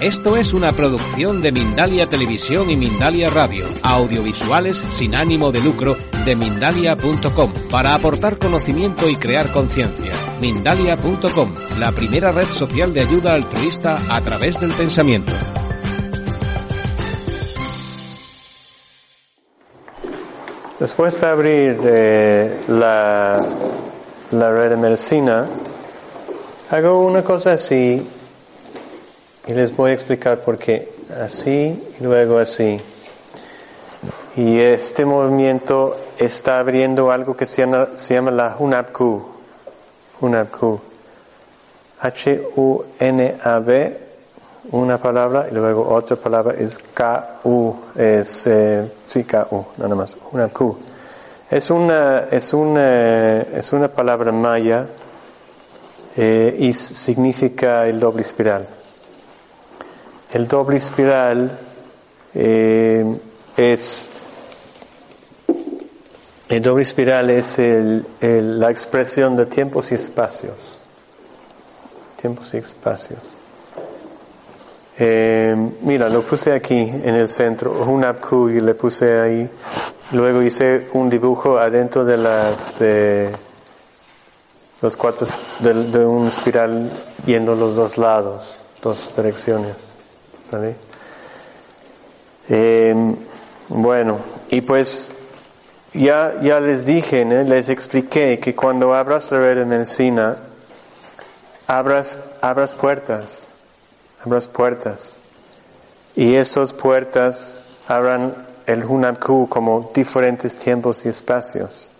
Esto es una producción de Mindalia Televisión y Mindalia Radio, audiovisuales sin ánimo de lucro de mindalia.com, para aportar conocimiento y crear conciencia. Mindalia.com, la primera red social de ayuda altruista a través del pensamiento. Después de abrir eh, la, la red de medicina, hago una cosa así y les voy a explicar por qué. Así y luego así. Y este movimiento está abriendo algo que se llama, se llama la Hunabku. Hunabku. H-U-N-A-B, una palabra, y luego otra palabra es K-U, es, eh, sí, K-U, nada más, Hunabku. Es una, es una, es una palabra maya eh, y significa el doble espiral. El doble espiral eh, es el doble espiral es el, la expresión de tiempos y espacios. Tiempos y espacios. Eh, mira, lo puse aquí en el centro, un abku y le puse ahí. Luego hice un dibujo adentro de las eh, los cuatro de, de un espiral yendo los dos lados, dos direcciones. Eh, bueno, y pues ya, ya les dije, les expliqué que cuando abras la red de medicina, abras, abras puertas, abras puertas. Y esas puertas abran el Hunabku como diferentes tiempos y espacios.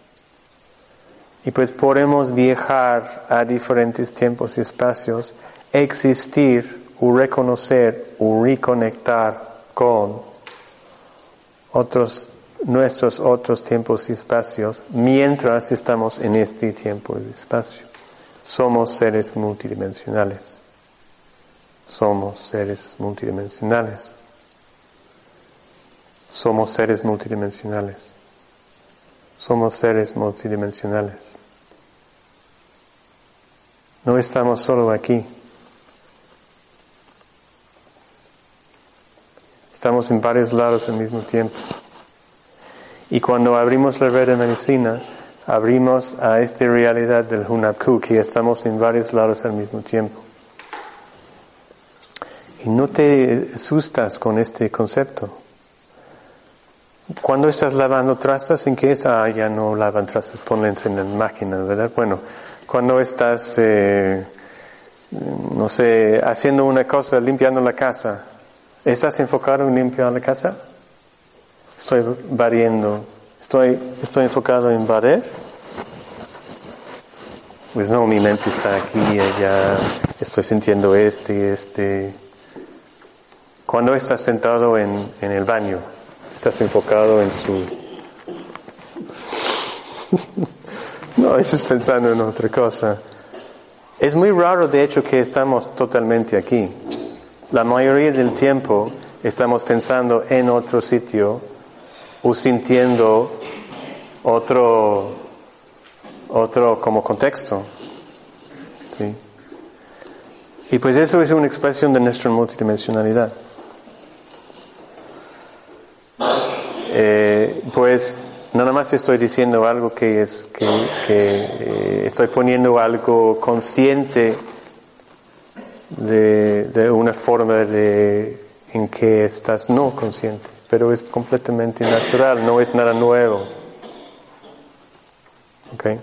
Y pues podemos viajar a diferentes tiempos y espacios, existir o reconocer o reconectar con otros, nuestros otros tiempos y espacios mientras estamos en este tiempo y espacio. Somos seres multidimensionales. Somos seres multidimensionales. Somos seres multidimensionales. Somos seres multidimensionales. No estamos solo aquí. Estamos en varios lados al mismo tiempo. Y cuando abrimos la red de medicina, abrimos a esta realidad del Hunabku, que estamos en varios lados al mismo tiempo. Y no te asustas con este concepto. Cuando estás lavando trastas, ¿en qué está? Ah, ya no lavan trastas, ponles en la máquina, ¿verdad? Bueno, cuando estás, eh, no sé, haciendo una cosa, limpiando la casa, ¿Estás enfocado en limpiar la casa? Estoy barriendo. ¿Estoy, estoy enfocado en barrer? Pues no, mi mente está aquí, allá. Estoy sintiendo este este. Cuando estás sentado en, en el baño, estás enfocado en su... no, estás pensando en otra cosa. Es muy raro, de hecho, que estamos totalmente aquí. La mayoría del tiempo estamos pensando en otro sitio o sintiendo otro, otro como contexto. Y pues eso es una expresión de nuestra multidimensionalidad. Eh, pues nada más estoy diciendo algo que es que, eh, estoy poniendo algo consciente de, de una forma de, en que estás no consciente, pero es completamente natural, no es nada nuevo. Okay.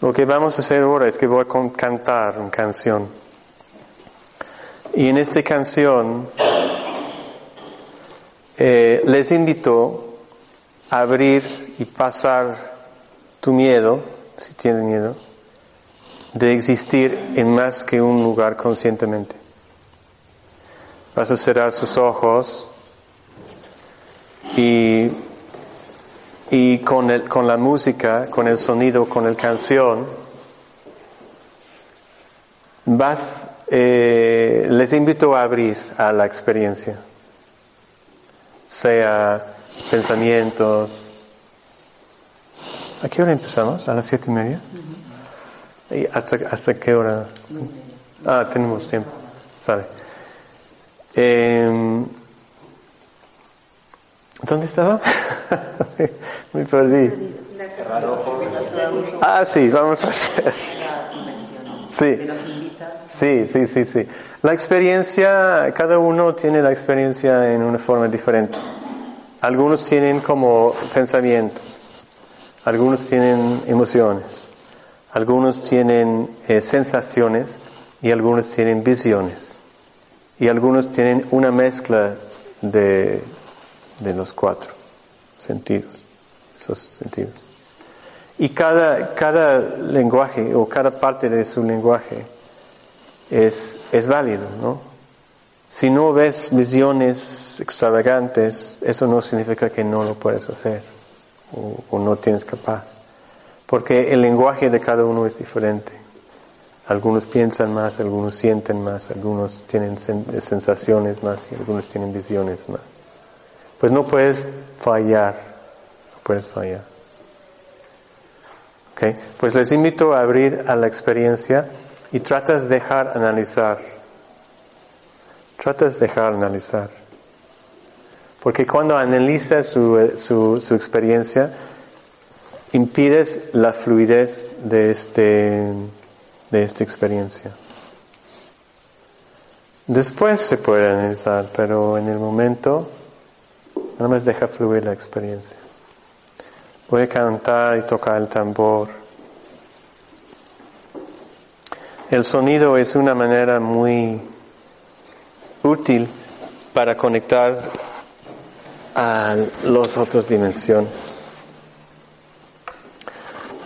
Lo que vamos a hacer ahora es que voy a cantar una canción. Y en esta canción eh, les invito a abrir y pasar tu miedo, si tienen miedo, de existir en más que un lugar conscientemente. Vas a cerrar sus ojos y, y con, el, con la música, con el sonido, con el canción, vas, eh, les invito a abrir a la experiencia, sea pensamientos. ¿A qué hora empezamos? ¿A las siete y media? ¿Y hasta, hasta qué hora? Ah, tenemos tiempo. Sale. Em, ¿Dónde estaba? Me perdí. Ah, sí, vamos a hacer. Sí. Sí, sí, sí, sí. La experiencia, cada uno tiene la experiencia en una forma diferente. Algunos tienen como pensamiento, algunos tienen emociones, algunos tienen eh, sensaciones y algunos tienen visiones. Y algunos tienen una mezcla de, de los cuatro sentidos, esos sentidos. Y cada, cada lenguaje o cada parte de su lenguaje es, es válido, ¿no? Si no ves visiones extravagantes, eso no significa que no lo puedes hacer o, o no tienes capaz. Porque el lenguaje de cada uno es diferente. Algunos piensan más, algunos sienten más, algunos tienen sensaciones más y algunos tienen visiones más. Pues no puedes fallar, no puedes fallar. Okay. Pues les invito a abrir a la experiencia y tratas de dejar analizar. Tratas de dejar analizar. Porque cuando analizas su, su, su experiencia, impides la fluidez de este de esta experiencia. Después se puede analizar, pero en el momento nada más deja fluir la experiencia. A cantar y tocar el tambor. El sonido es una manera muy útil para conectar a las otras dimensiones.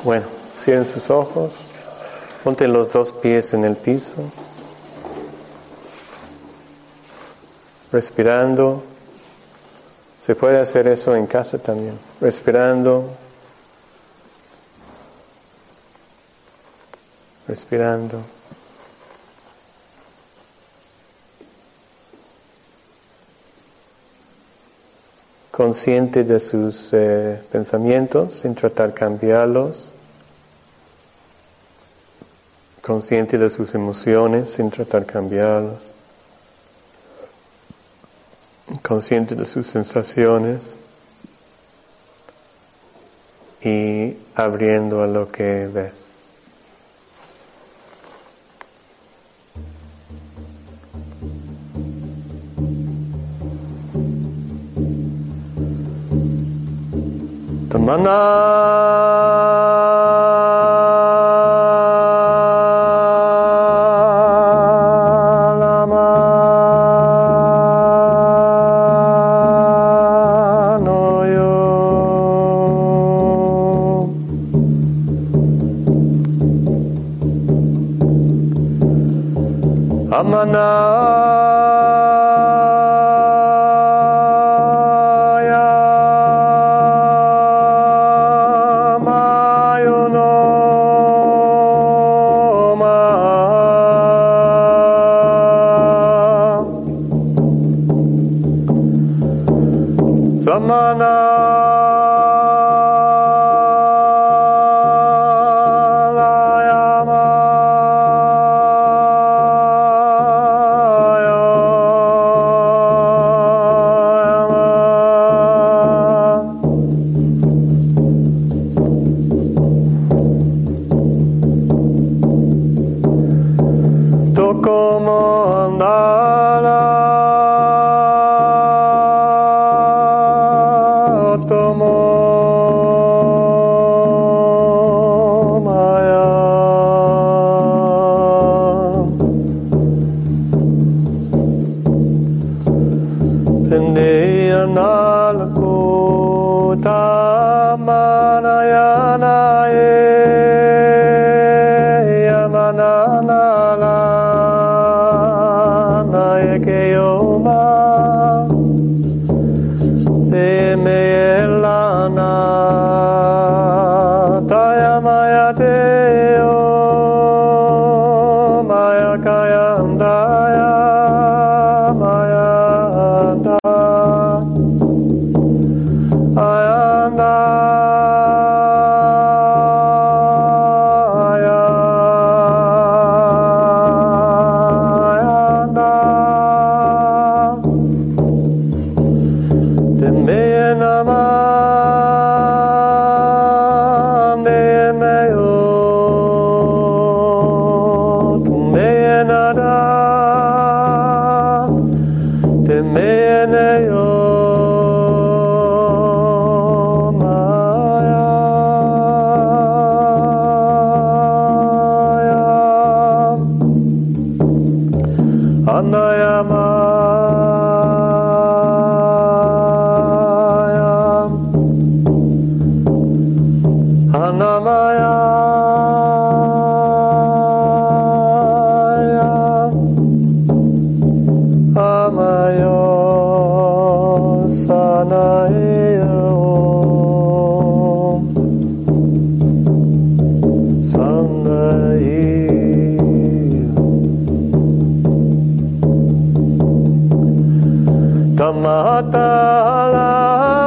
Bueno, cierren sus ojos. Ponte los dos pies en el piso, respirando. Se puede hacer eso en casa también, respirando, respirando. Consciente de sus eh, pensamientos sin tratar cambiarlos. Consciente de sus emociones sin tratar de cambiarlas, consciente de sus sensaciones. Y abriendo a lo que ves. 真ん Brahma Ta'ala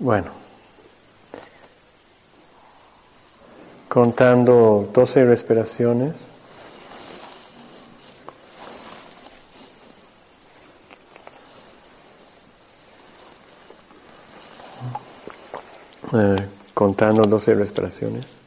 Bueno, contando 12 respiraciones. Eh, contando 12 respiraciones.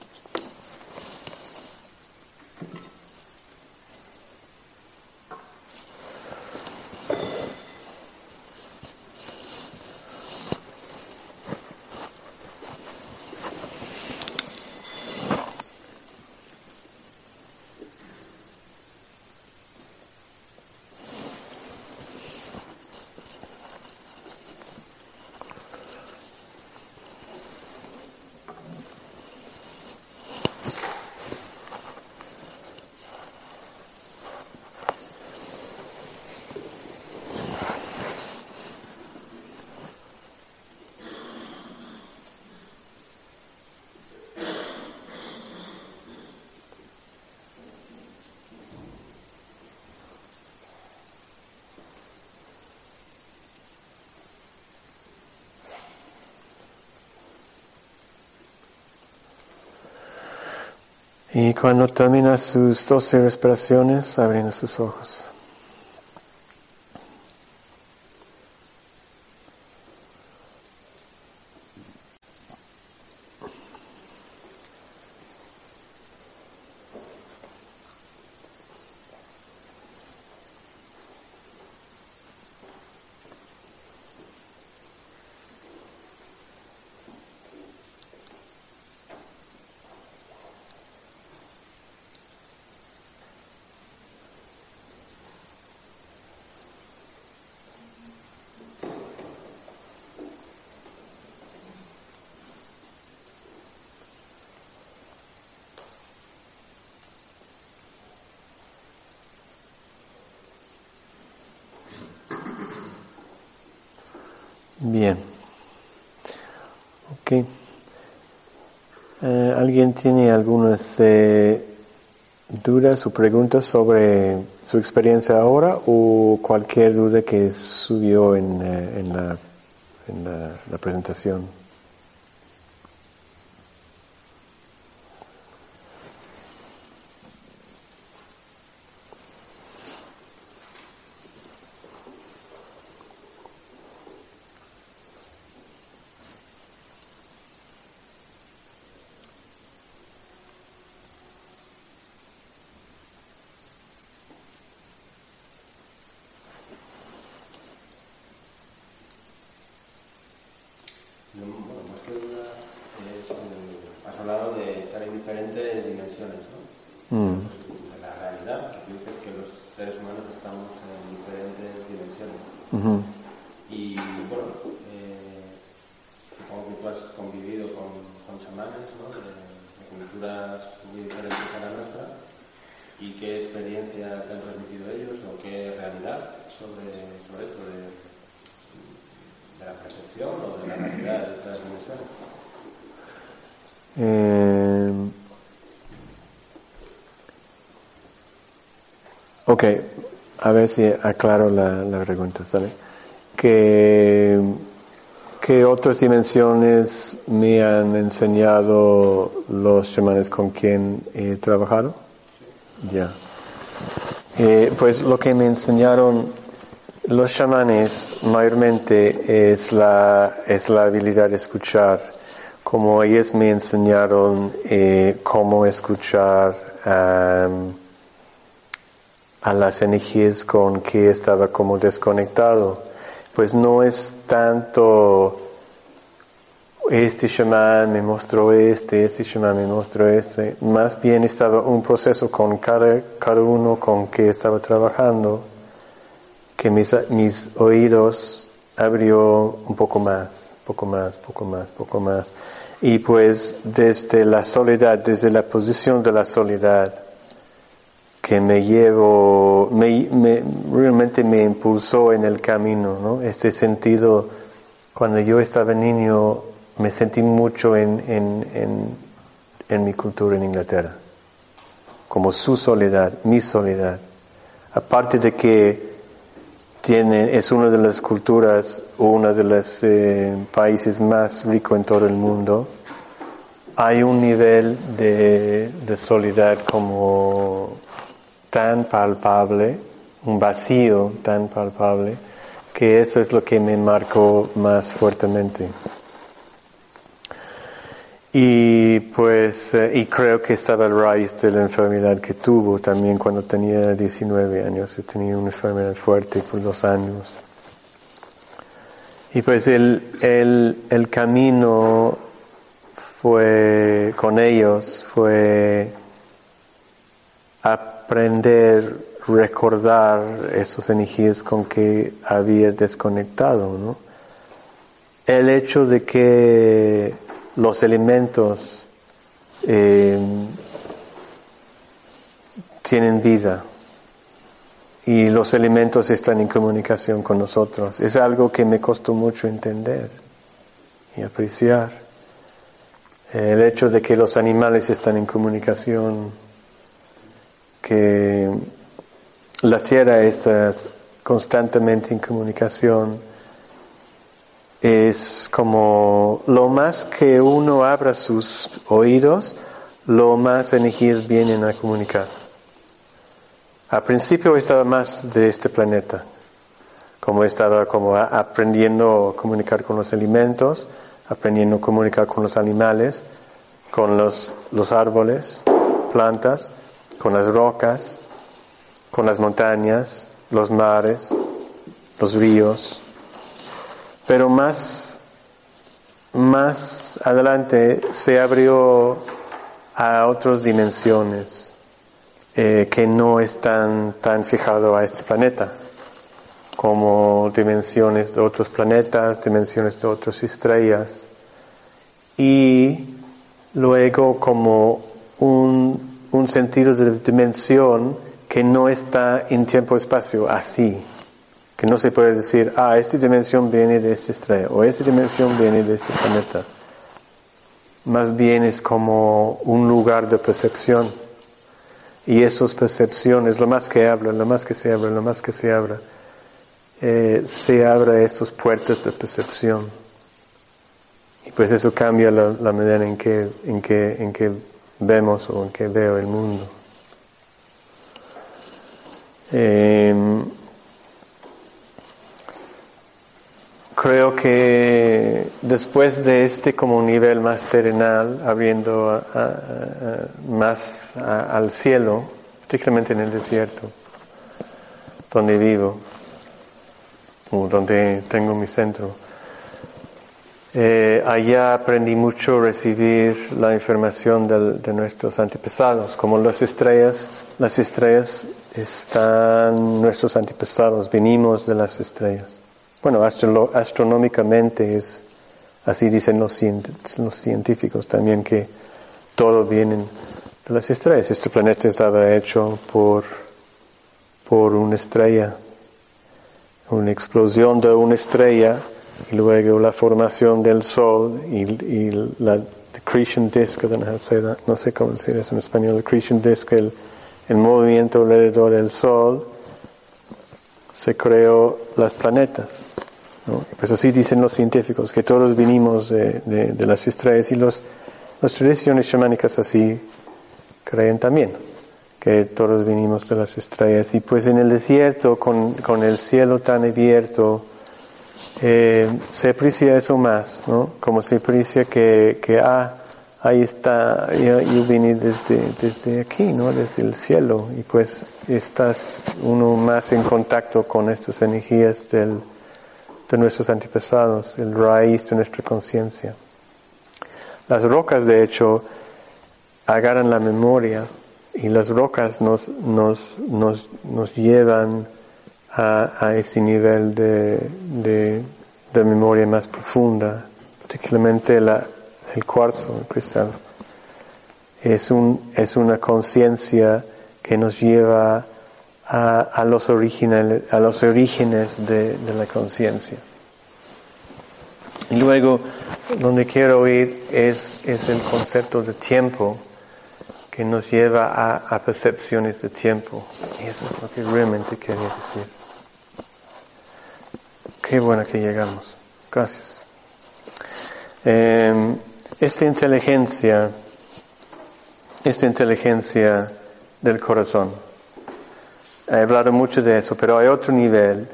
Y cuando termina sus doce respiraciones, abren sus ojos. Bien. Ok. Eh, ¿Alguien tiene algunas eh, dudas o preguntas sobre su experiencia ahora o cualquier duda que subió en, eh, en, la presentación? No, bueno, más que duda es, eh, has hablado de estar en diferentes dimensiones, ¿no? Mm. De la realidad, que tú dices que los seres humanos estamos en diferentes dimensiones. Ujú. Y bueno, eh, supongo que tú has convivido con, con chamanes, ¿no? De, de culturas muy diferentes a la nuestra. ¿Y qué experiencia te han transmitido ellos o qué realidad sobre, sobre esto de, de la percepción o de la realidad de estas dimensiones? Eh, ok, a ver si aclaro la, la pregunta, ¿sale? ¿Qué, ¿Qué otras dimensiones me han enseñado los chamanes con quien he trabajado? Ya. Eh, pues lo que me enseñaron los chamanes mayormente es la, es la habilidad de escuchar, como ellos me enseñaron eh, cómo escuchar am, a las energías con que estaba como desconectado. Pues no es tanto este shaman me mostró este, este shaman me mostró este. Más bien estaba un proceso con cada, cada uno con que estaba trabajando que mis, mis oídos abrió un poco más, poco más, poco más, poco más. Y pues desde la soledad, desde la posición de la soledad, que me llevo, me, me- realmente me impulsó en el camino, ¿no? Este sentido, cuando yo estaba niño, me sentí mucho en, en, en, en mi cultura en Inglaterra, como su soledad, mi soledad. Aparte de que tiene, es una de las culturas, uno de los eh, países más ricos en todo el mundo. Hay un nivel de, de solidaridad como tan palpable, un vacío tan palpable, que eso es lo que me marcó más fuertemente. Y pues, eh, y creo que estaba a raíz de la enfermedad que tuvo también cuando tenía 19 años. Yo tenía una enfermedad fuerte por dos años. Y pues el, el, el camino fue con ellos, fue aprender, recordar esos energías con que había desconectado. El hecho de que los elementos eh, tienen vida y los elementos están en comunicación con nosotros. Es algo que me costó mucho entender y apreciar. El hecho de que los animales están en comunicación, que la tierra está constantemente en comunicación, es como lo más que uno abra sus oídos, lo más energías vienen a comunicar. Al principio estaba más de este planeta, como estaba como aprendiendo a comunicar con los alimentos, aprendiendo a comunicar con los animales, con los, los árboles, plantas, con las rocas, con las montañas, los mares, los ríos, pero más, más adelante se abrió a otras dimensiones eh, que no están tan fijados a este planeta, como dimensiones de otros planetas, dimensiones de otras estrellas, y luego como un, un sentido de dimensión que no está en tiempo-espacio así, que no se puede decir, ah, esta dimensión viene de esta estrella o esta dimensión viene de este planeta. Más bien es como un lugar de percepción. Y esas percepciones, lo más que habla, lo más que se habla, lo más que se abra, eh, se abra estos puertos de percepción. Y pues eso cambia la, manera en, que, en que vemos o en que veo el mundo. Eh, Creo que después de este como nivel más terrenal, abriendo más al cielo, particularmente en el desierto, donde vivo, o donde tengo mi centro, eh, allá aprendí mucho recibir la información de nuestros antepasados, como las estrellas, las estrellas están nuestros antepasados, venimos de las estrellas. Bueno, astronómicamente es, así dicen los, científicos también, que todo viene de las estrellas. Este planeta estaba hecho por, por una estrella, una explosión de una estrella y luego la formación del Sol y, la accretion disk, no sé cómo decir eso en español, accretion disk, el, el movimiento alrededor del Sol, se creó las planetas. Pues así dicen los científicos, que todos vinimos de, de, las estrellas y los, las tradiciones chamánicas así creen también, que todos vinimos de las estrellas. Y pues en el desierto, con, con el cielo tan abierto, eh, se aprecia eso más, ¿no? Como se aprecia que, ah, ahí está, yo, yo, vine desde, desde aquí, ¿no? Desde el cielo. Y pues estás uno más en contacto con estas energías del de nuestros antepasados, el raíz de nuestra conciencia. Las rocas, de hecho, agarran la memoria y las rocas nos, nos, nos, nos llevan a, ese nivel de, de, de, memoria más profunda, particularmente la, el cuarzo, el cristal. Es, un, es una conciencia que nos lleva a, a, los, originales, a los orígenes de, de la conciencia. Y luego, donde quiero ir es, es el concepto de tiempo que nos lleva a, a, percepciones de tiempo. Y eso es lo que realmente quería decir. Qué bueno que llegamos. Gracias. Eh, esta inteligencia, esta inteligencia del corazón. He hablado mucho de eso, pero hay otro nivel,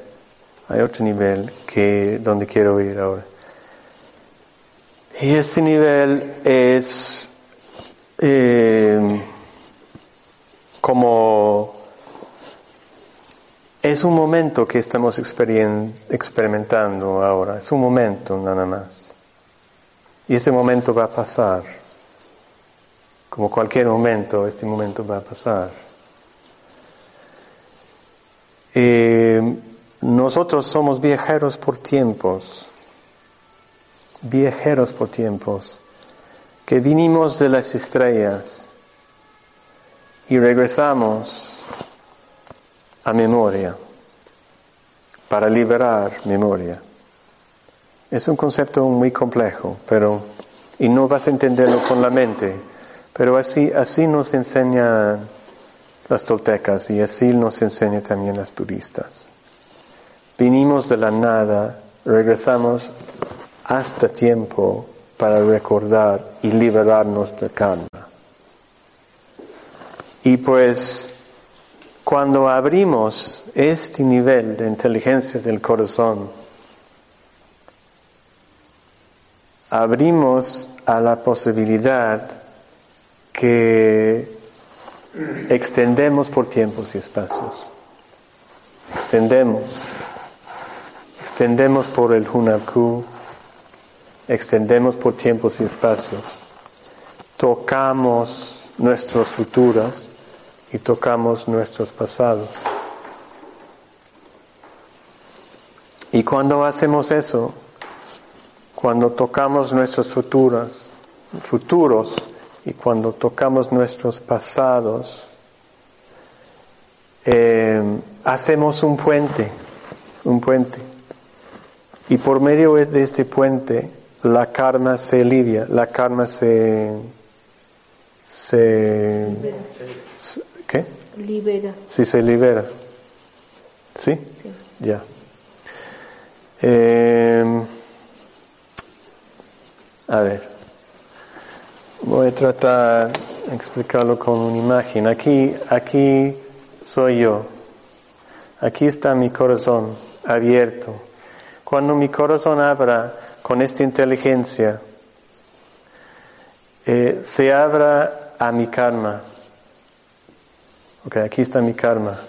hay otro nivel que donde quiero ir ahora. Y este nivel es eh, como es un momento que estamos experimentando ahora, es un momento nada más. Y ese momento va a pasar. Como cualquier momento, este momento va a pasar. Eh, nosotros somos viajeros por tiempos, viajeros por tiempos, que vinimos de las estrellas y regresamos a memoria, para liberar memoria. Es un concepto muy complejo, pero, y no vas a entenderlo con la mente, pero así, así nos enseñan las toltecas y así nos enseñan también las budistas. Vinimos de la nada, regresamos hasta tiempo para recordar y liberarnos de karma. Y pues cuando abrimos este nivel de inteligencia del corazón, abrimos a la posibilidad que extendemos por tiempos y espacios. Extendemos. Extendemos por el Hunaku. Extendemos por tiempos y espacios. Tocamos nuestros futuros y tocamos nuestros pasados. Y cuando hacemos eso, cuando tocamos nuestros futuros, futuros y cuando tocamos nuestros pasados, eh, hacemos un puente, un puente. Y por medio de este puente, la karma se alivia, la karma se, se, ¿qué? Libera. Sí, se libera. ¿Sí? Sí. Ya. Eh, a ver, voy a tratar de explicarlo con una imagen. Aquí, aquí soy yo. Aquí está mi corazón abierto. Cuando mi corazón abra con esta inteligencia, eh, se abra a mi karma. Ok, aquí está mi karma.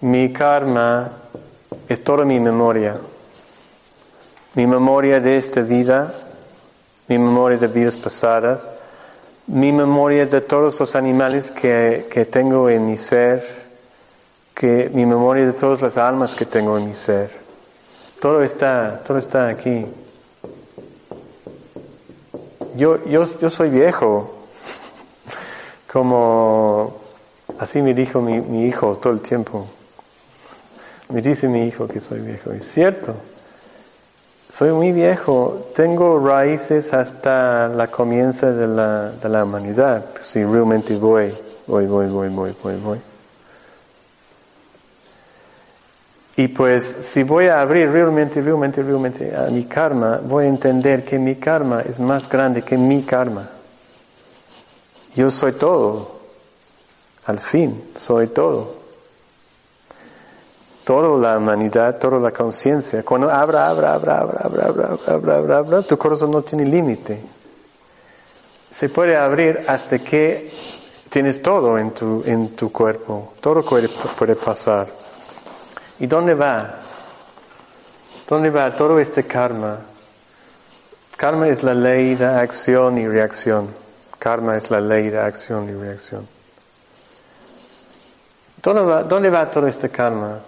Mi karma es toda mi memoria. Mi memoria de esta vida, mi memoria de vidas pasadas, mi memoria de todos los animales que, que tengo en mi ser, que mi memoria de todas las almas que tengo en mi ser. Todo está, todo está aquí. Yo, yo, yo soy viejo, como así me dijo mi, hijo todo el tiempo. Me dice mi hijo que soy viejo. Es cierto. Soy muy viejo. Tengo raíces hasta la comienza de la, de la humanidad. Si realmente voy, voy, voy, voy, voy, voy, voy. Y pues si voy a abrir realmente, realmente, realmente a mi karma, voy a entender que mi karma es más grande que mi karma. Yo soy todo. Al fin, soy todo. Toda la humanidad, toda la conciencia. Cuando abra, abra, abra, abra, abra, abra, abra, abra, abra, tu corazón no tiene límite. Se puede abrir hasta que tienes todo en tu, en tu cuerpo. Todo puede, puede pasar. ¿Y dónde va? ¿Dónde va todo este karma? Karma es la ley de acción y reacción. Karma es la ley de acción y reacción. ¿Dónde va, todo este karma?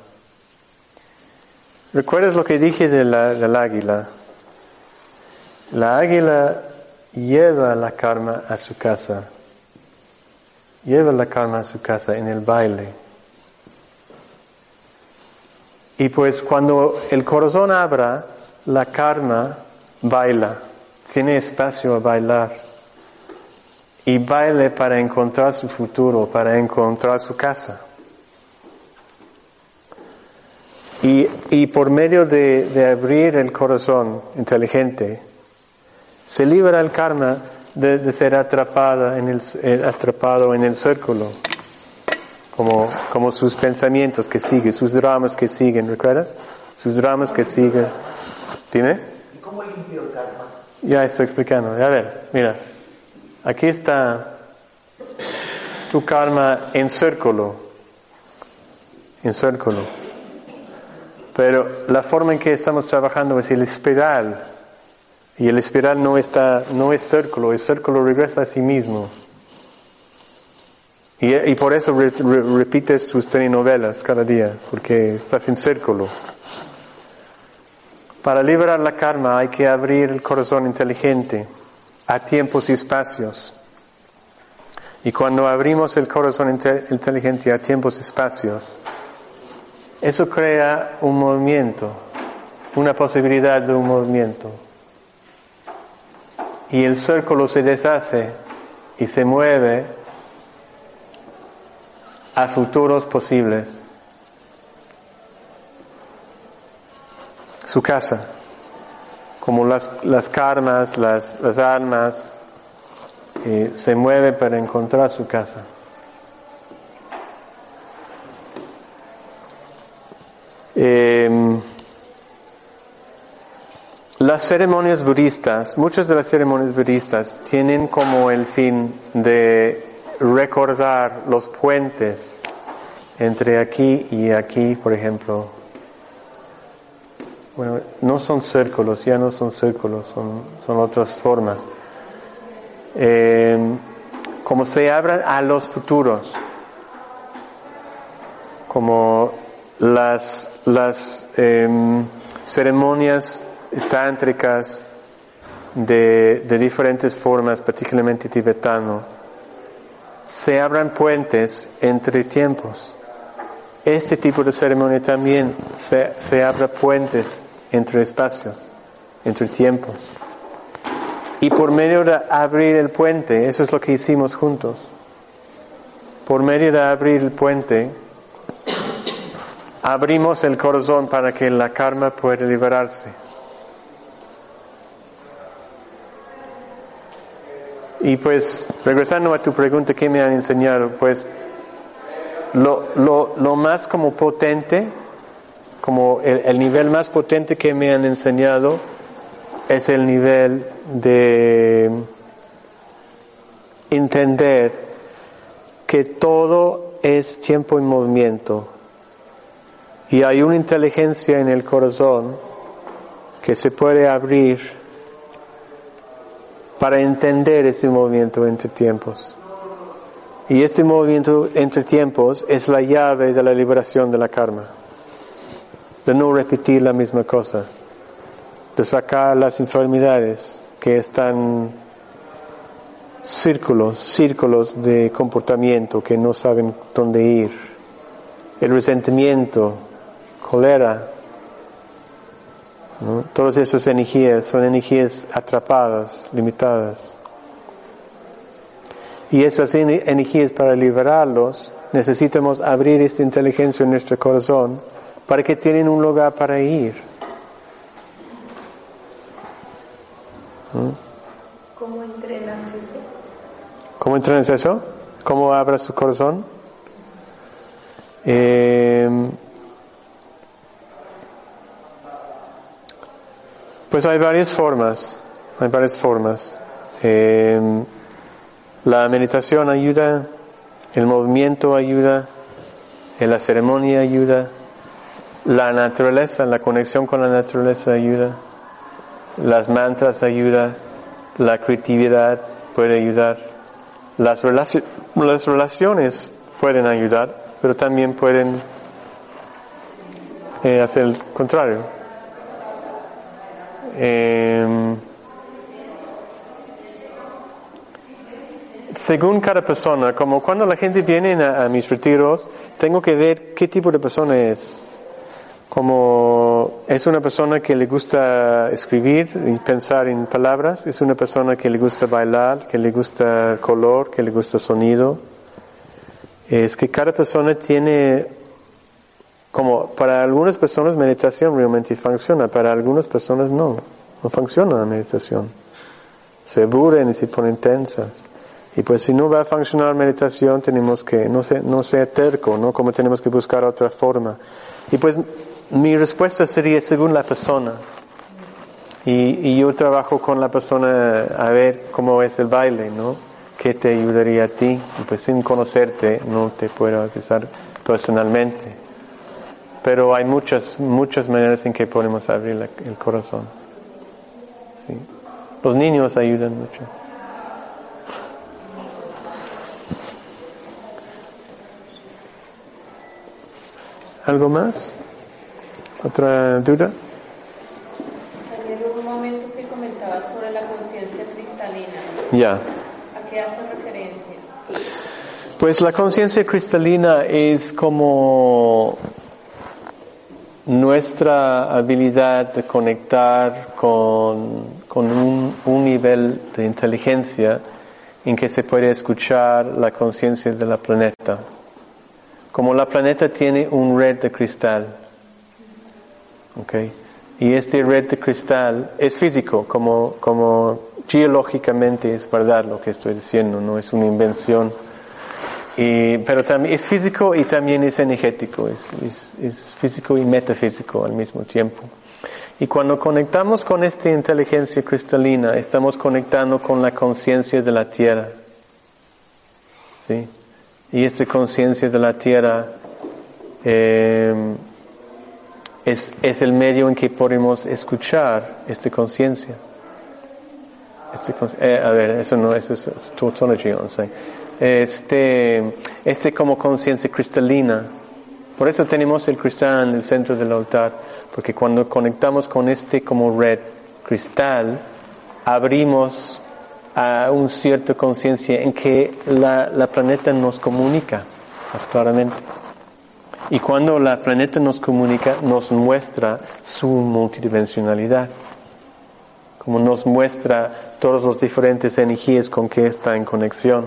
¿Recuerdas lo que dije de la, del águila? La águila lleva la karma a su casa. Lleva la karma a su casa en el baile. Y pues cuando el corazón abra, la karma baila, tiene espacio a bailar. Y baile para encontrar su futuro, para encontrar su casa. Y, y por medio de, de abrir el corazón inteligente, se libera el karma de, de ser atrapada en el, eh, atrapado en el círculo, como, como sus pensamientos que siguen, sus dramas que siguen, ¿recuerdas? Sus dramas que siguen. ¿Dime? ¿Y cómo limpio el karma? Ya estoy explicando. A ver, mira. Aquí está tu karma en círculo. En círculo. Pero la forma en que estamos trabajando es el espiral. Y el espiral no está, no es círculo, el círculo regresa a sí mismo. Y, y por eso re- re- repites sus telenovelas cada día, porque estás en círculo. Para liberar la karma hay que abrir el corazón inteligente a tiempos y espacios. Y cuando abrimos el corazón inte- inteligente a tiempos y espacios, eso crea un movimiento, una posibilidad de un movimiento. Y el círculo se deshace y se mueve a futuros posibles. Su casa, como las, las karmas, las, las almas, eh, se mueve para encontrar su casa. Em, las ceremonias budistas, muchas de las ceremonias budistas tienen como el fin de recordar los puentes entre aquí y aquí, por ejemplo. Bueno, no son círculos, ya no son círculos, son, son otras formas. Eh, como se abran a los futuros, como las, las em, ceremonias tántricas de, de diferentes formas, particularmente tibetano, se abran puentes entre tiempos. Este tipo de ceremonia también se, se abra puentes entre espacios, entre tiempos. Y por medio de abrir el puente, eso es lo que hicimos juntos. Por medio de abrir el puente, abrimos el corazón para que la karma pueda liberarse. Y pues, regresando a tu pregunta, ¿qué me han enseñado? Pues, lo, lo, lo más como potente, como el, el nivel más potente que me han enseñado es el nivel de entender que todo es tiempo en movimiento y hay una inteligencia en el corazón que se puede abrir para entender ese movimiento entre tiempos. Y este movimiento entre tiempos es la llave de la liberación de la karma, de no repetir la misma cosa, de sacar las enfermedades que están círculos, círculos de comportamiento que no saben dónde ir, el resentimiento, cólera, ¿no? todas esas energías son energías atrapadas, limitadas. Y esas en- energías para liberarlos necesitamos abrir esta inteligencia en nuestro corazón para que tienen un lugar para ir. ¿Cómo entrenas eso? ¿Cómo entrenas eso? ¿Cómo abras su corazón? Eh, pues hay varias formas, hay varias formas. Eh, la meditación ayuda, el movimiento ayuda, eh, la ceremonia ayuda, la naturaleza, la conexión con la naturaleza ayuda, las mantras ayuda, la creatividad puede ayudar, las, las relaciones pueden ayudar, pero también pueden eh, hacer el contrario. Em, según cada persona, como cuando la gente viene a, a mis retiros, tengo que ver qué tipo de persona es. Como es una persona que le gusta escribir y pensar en palabras, es una persona que le gusta bailar, que le gusta color, que le gusta sonido. Es que cada persona tiene Como para algunas personas meditación realmente funciona, para algunas personas no, no funciona la meditación. Se aburren y se ponen tensas. Y pues si no va a funcionar la meditación tenemos que, no ser, no ser terco, ¿no? Como tenemos que buscar otra forma. Y pues mi respuesta sería según la persona. Y, yo trabajo con la persona a ver cómo es el baile, ¿no? ¿Qué te ayudaría a ti? Pues sin conocerte no te puedo avisar personalmente. Pero hay muchas, muchas maneras en que podemos abrir la- el corazón. Sí. Los niños ayudan mucho. ¿Algo más? ¿Otra duda? Ayer hubo un momento que comentabas sobre la conciencia cristalina. Ya. ¿A qué hace referencia? Pues la conciencia cristalina es como nuestra habilidad de conectar con, con un, un nivel de inteligencia en que se puede escuchar la conciencia de la planeta. Como la planeta tiene un red de cristal. Y este red de cristal es físico, como, como geológicamente es verdad lo que estoy diciendo, no es una invención. Y, pero también es físico y también es energético, es, es, físico y metafísico al mismo tiempo. Y cuando conectamos con esta inteligencia cristalina, estamos conectando con la conciencia de la Tierra. ¿Sí? Y esta conciencia de la Tierra eh, es, es el medio en que podemos escuchar esta conciencia. Con- eh, a ver, eso no, eso es, tautology. Este, este como conciencia cristalina. Por eso tenemos el cristal en el centro del altar, porque cuando conectamos con este como red cristal, abrimos a un cierto conciencia en que la, la planeta nos comunica más claramente. Y cuando la planeta nos comunica, nos muestra su multidimensionalidad como nos muestra todas las diferentes energías con que está en conexión,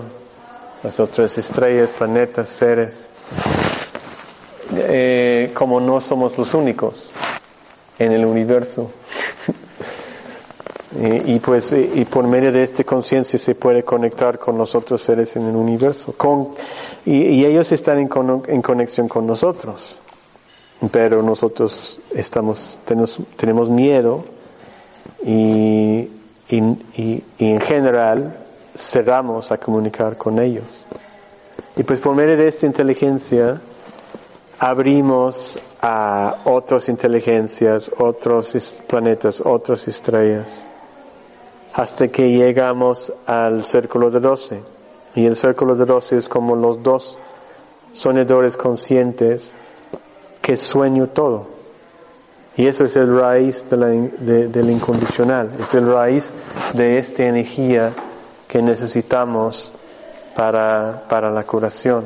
las otras estrellas, planetas, seres, Eh, como no somos los únicos en el universo. y, y pues eh, y por medio de esta conciencia se puede conectar con los otros seres en el universo, con, y, ellos están en, cono- en conexión con nosotros, pero nosotros estamos tenemos, tenemos miedo y- y en general cerramos a comunicar con ellos. Y pues por medio de esta inteligencia abrimos a otras inteligencias, otros planetas, otras estrellas, hasta que llegamos al círculo de doce. Y el círculo de doce es como los dos soñadores conscientes que sueño todo. Y eso es el raíz de la de- del incondicional, es el raíz de esta energía que necesitamos para, para la curación.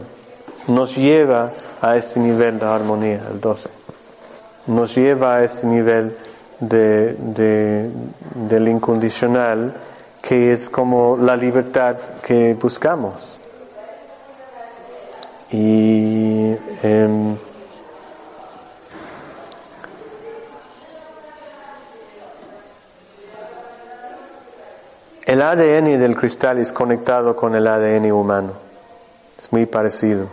Nos lleva a este nivel de armonía, el 12. Nos lleva a este nivel de, de- del incondicional que es como la libertad que buscamos. Y em, El ADN del cristal es conectado con el ADN humano. Es muy parecido.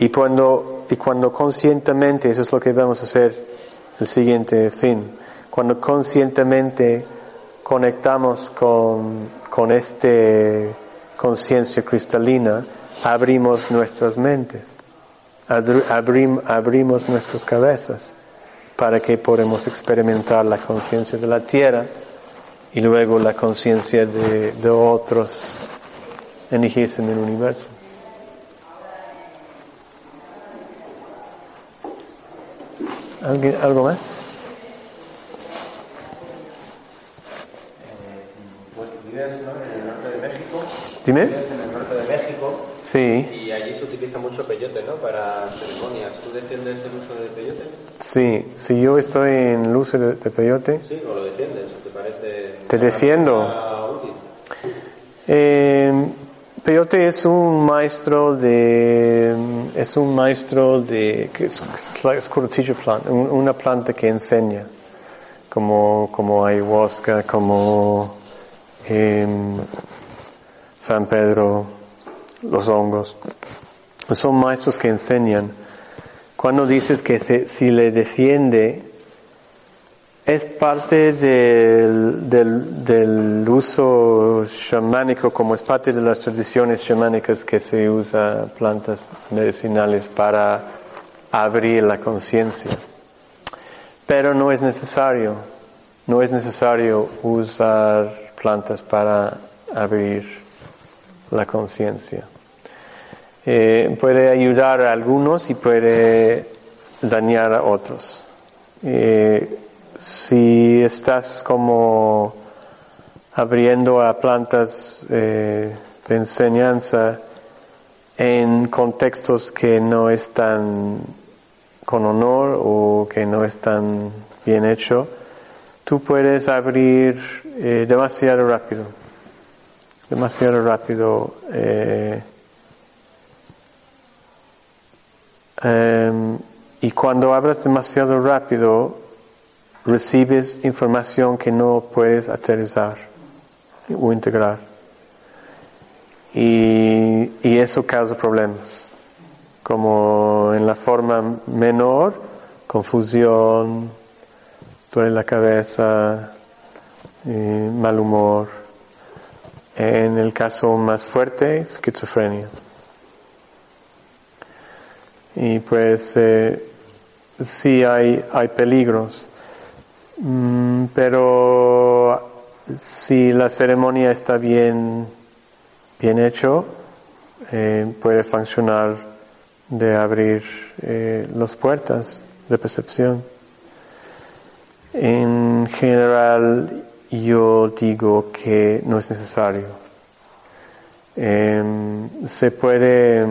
Y cuando, y cuando conscientemente, eso es lo que vamos a hacer el siguiente fin, cuando conscientemente conectamos con, con este conciencia cristalina, abrimos nuestras mentes, abrim- abrimos nuestras cabezas para que podamos experimentar la conciencia de la tierra y luego la conciencia de, de otros energías en el universo. ¿Alguien- ¿Algo más? Pues vives ¿no? en el norte de México. Dime. Vives en el norte de México Sí, y allí se utiliza mucho peyote, ¿no? Para ceremonias. ¿Tú defiendes el uso del peyote? sí. Si yo estoy en Luce de, de Peyote, Sí, o lo defiendes, ¿o te parece? Te una defiendo. práctica útil? eh, Peyote es un maestro de, es un maestro de, es, teacher una planta que enseña, como, como ayahuasca, como em, San Pedro, los hongos. Son maestros que enseñan. Cuando dices que se- si le defiende, es parte del, del, uso chamánico, como es parte de las tradiciones chamánicas que se usa plantas medicinales para abrir la conciencia. Pero no es necesario, no es necesario usar plantas para abrir la conciencia. Eh, puede ayudar a algunos y puede dañar a otros. Eh, si estás como abriendo a plantas eh, de enseñanza en contextos que no están con honor o que no están bien hecho, tú puedes abrir eh, demasiado rápido, demasiado rápido. eh, em, y cuando abras demasiado rápido, recibes información que no puedes aterrizar o integrar. Y, y eso causa problemas, como en la forma menor, confusión, duele la cabeza, eh, mal humor. En el caso más fuerte, esquizofrenia. Y pues eh, sí hay, hay peligros. Mm, pero si la ceremonia está bien, bien hecho, eh, puede funcionar de abrir eh, las puertas de percepción. En general, yo digo que no es necesario. Em, se puede,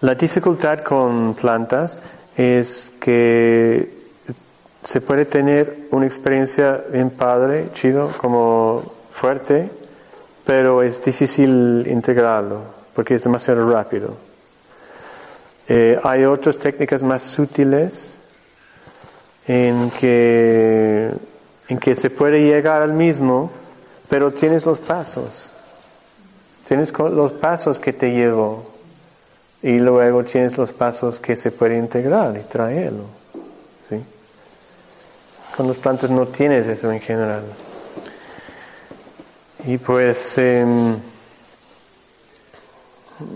la dificultad con plantas es que se puede tener una experiencia bien padre, chido, como fuerte, pero es difícil integrarlo porque es demasiado rápido. Eh, hay otras técnicas más sutiles en que, en que se puede llegar al mismo, pero tienes los pasos. Tienes los pasos que te llevo y luego tienes los pasos que se puede integrar y traerlo. Con las plantas no tienes eso en general. Y pues em,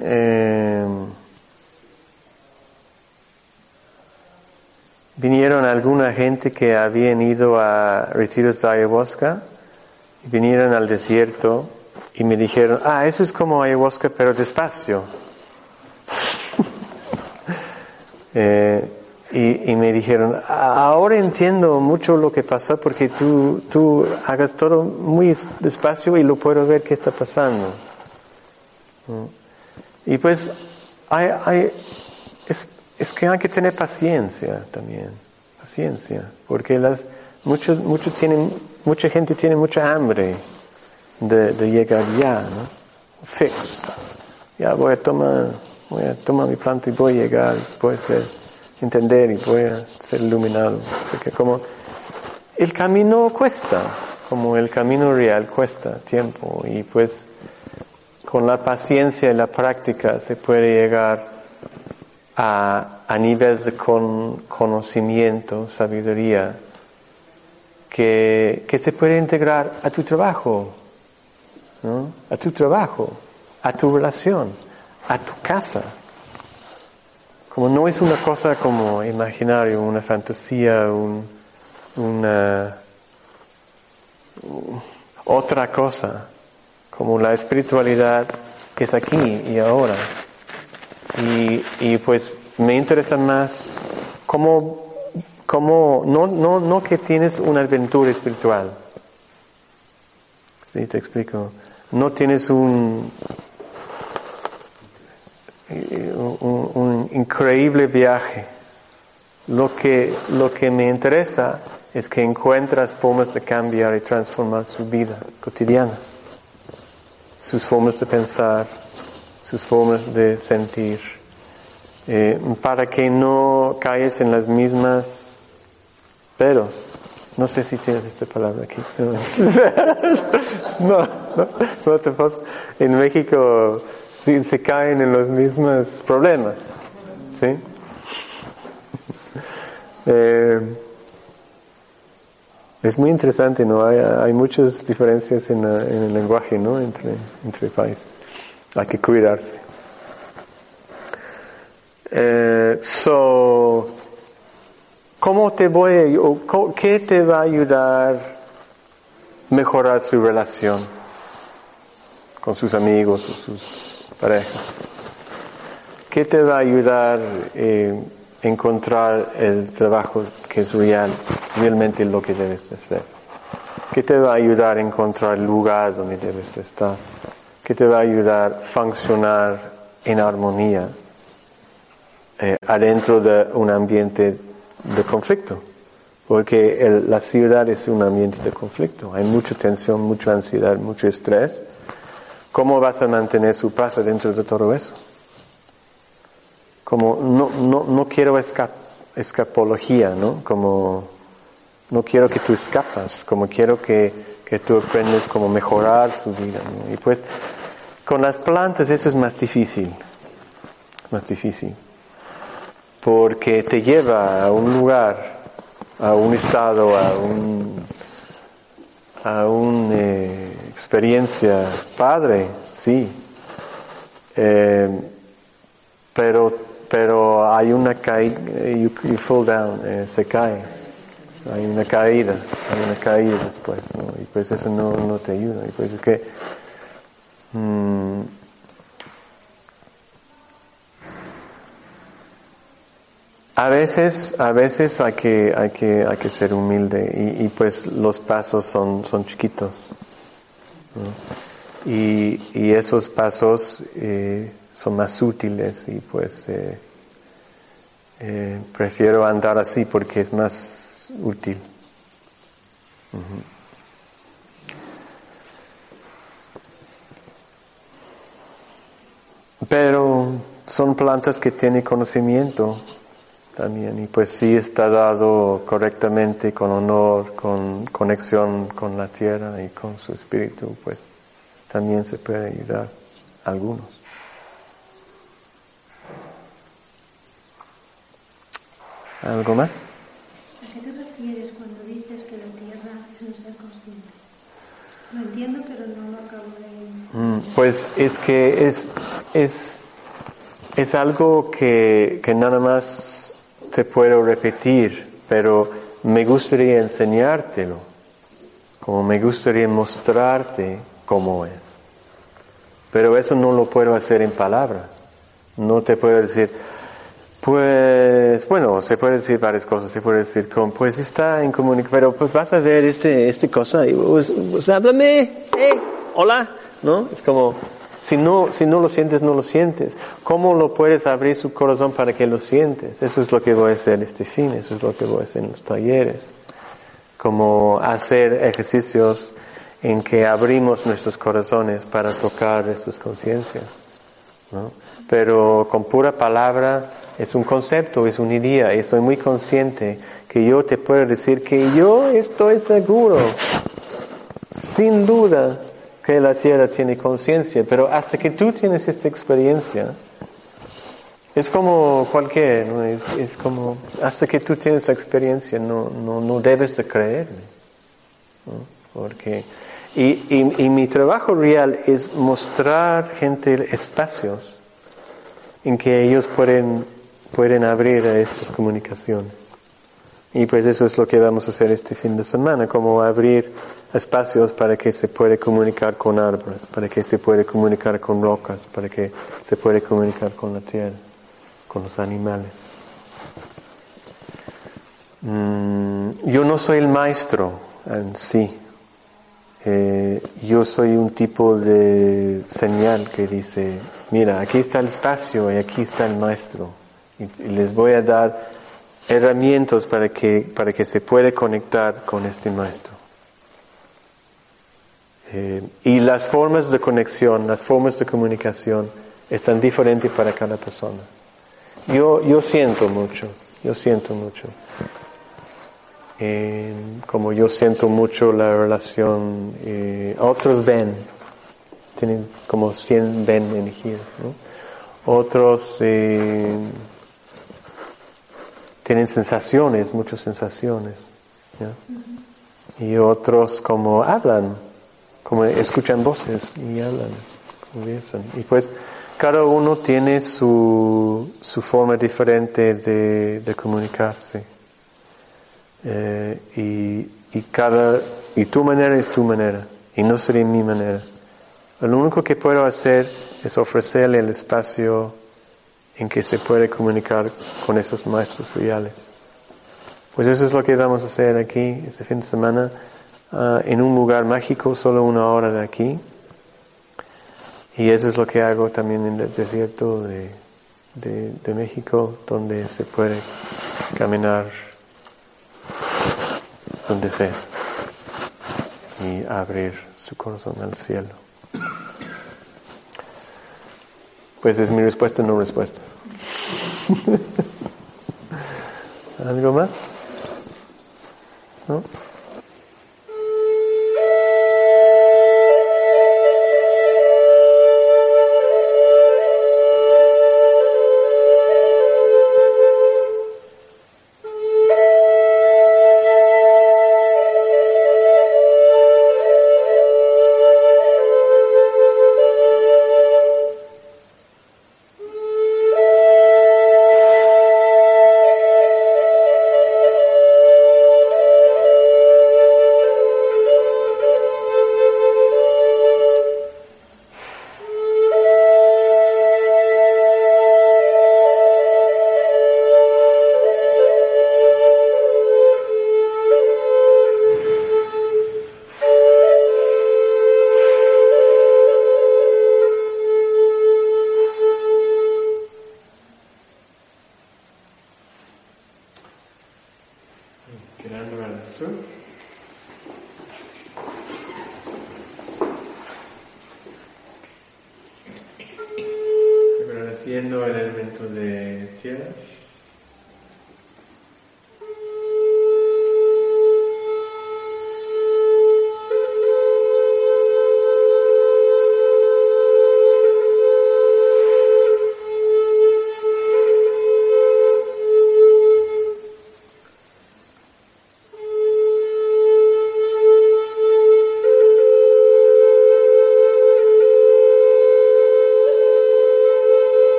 em, vinieron alguna gente que habían ido a retiros de ayahuasca y vinieron al desierto y me dijeron, ah, eso es como ayahuasca pero despacio. Eh, y, me dijeron, "Ah, ahora entiendo mucho lo que pasó porque tú, tú hagas todo muy despacio y lo puedo ver qué está pasando. Mm. Y pues hay, hay, es, es que hay que tener paciencia también, paciencia, porque las, muchos, muchos tienen, mucha gente tiene mucha hambre de, de llegar ya, ¿no? Fix. Ya voy a tomar, voy a tomar mi planta y voy a llegar, voy a entender y voy a ser iluminado. Porque como el camino cuesta, como el camino real cuesta tiempo y pues con la paciencia y la práctica se puede llegar a, a niveles de con- conocimiento, sabiduría, que, que se puede integrar a tu trabajo, ¿no? a tu trabajo, a tu relación, a tu casa. Como no es una cosa como imaginario, una fantasía, un, una otra cosa, como la espiritualidad es aquí y ahora. Y, y pues me interesa más cómo, cómo no, no, no que tienes una aventura espiritual. Sí, te explico. No tienes un, un, un increíble viaje. Lo que, lo que me interesa es que encuentras formas de cambiar y transformar su vida cotidiana. sus formas de pensar, sus formas de sentir, eh, para que no caigas en las mismas peros. No sé si tienes esta palabra aquí. No, no, no te pasa. En México se caen en los mismos problemas. ¿Sí? Eh, es muy interesante, ¿no? Hay, hay muchas diferencias en, en el lenguaje, ¿no? Entre, entre países. Hay que cuidarse. Eh, so, ¿cómo te voy o qué te va a ayudar a mejorar su relación con sus amigos o sus parejas? ¿Qué te va a ayudar eh, encontrar el trabajo que es real, realmente lo que debes de hacer? ¿Qué te va a ayudar a encontrar el lugar donde debes de estar? ¿Qué te va a ayudar a funcionar en armonía eh, adentro de un ambiente de conflicto? Porque la ciudad es un ambiente de conflicto. Hay mucha tensión, mucha ansiedad, mucho estrés. ¿Cómo vas a mantener su paz dentro de todo eso? Como no, no, no quiero esca- escapología, ¿no? Como no quiero que tú escapas, como quiero que, que tú aprendes cómo mejorar su vida. Y pues con las plantas eso es más difícil, más difícil, porque te lleva a un lugar, a un estado, a un a una eh, experiencia padre, sí, Eh, pero pero hay una caída, you, you fall down, eh, se cae, hay una caída, hay una caída después, ¿no? y pues eso no, no te ayuda, y pues es que mm, a veces, a veces hay que, hay que, hay que ser humilde y, pues los pasos son, son chiquitos. Y, y esos pasos eh, son más útiles y pues eh, eh, prefiero andar así porque es más útil. Pero son plantas que tienen conocimiento también y pues sí está dado correctamente, con honor, con conexión con la tierra y con su espíritu, pues también se puede ayudar a algunos. ¿Algo más? ¿A qué te refieres cuando dices que la tierra es un ser consciente? Lo entiendo, pero no lo acabo de... Mm, Pues es que es, es, es algo que, que nada más te puedo repetir, pero me gustaría enseñártelo, como me gustaría mostrarte cómo es. Pero eso no lo puedo hacer en palabras. No te puedo decir, pues, bueno, se puede decir varias cosas. Se puede decir, como, pues está en comunicación, pero pues vas a ver este, este cosa y pues, pues háblame, eh, hola, ¿no? Es como, si no, si no lo sientes, no lo sientes. ¿Cómo lo puedes abrir su corazón para que lo sientes? Eso es lo que voy a hacer este fin, eso es lo que voy a hacer en los talleres. Como hacer ejercicios en que abrimos nuestros corazones para tocar estas conciencias. ¿no? Pero con pura palabra es un concepto, es una idea, y estoy muy consciente que yo te puedo decir que yo estoy seguro, sin duda, que la tierra tiene conciencia, pero hasta que tú tienes esta experiencia, es como cualquier, ¿no? es, como, hasta que tú tienes esa experiencia, no, no, no debes de creerme. ¿no? Porque, y, y, y mi trabajo real es mostrar gente espacios en que ellos pueden, pueden abrir a estas comunicaciones. Y pues eso es lo que vamos a hacer este fin de semana, como abrir espacios para que se pueda comunicar con árboles, para que se pueda comunicar con rocas, para que se pueda comunicar con la tierra, con los animales. Mm, yo no soy el maestro en sí. Eh, yo soy un tipo de señal que dice, mira, aquí está el espacio y aquí está el maestro. Y, les voy a dar herramientas para que, para que se pueda conectar con este maestro. Eh, y las formas de conexión, las formas de comunicación están diferentes para cada persona. Yo, yo siento mucho, yo siento mucho. Como yo siento mucho la relación, eh, otros ven, tienen como 100 ven energías. Otros eh, tienen sensaciones, muchas sensaciones. ¿ya? Y otros como hablan, como escuchan voces y hablan, conversan. Y pues cada uno tiene su, su forma diferente de, de comunicarse. Eh, y, y, cada, y tu manera es tu manera, y no sería mi manera. Lo único que puedo hacer es ofrecerle el espacio en que se puede comunicar con esos maestros reales. Pues eso es lo que vamos a hacer aquí este fin de semana, uh, en un lugar mágico, solo una hora de aquí. Y eso es lo que hago también en el desierto de, de, de México, donde se puede caminar donde sea y abrir su corazón al cielo. Pues es mi respuesta, no respuesta. ¿Algo más? ¿No?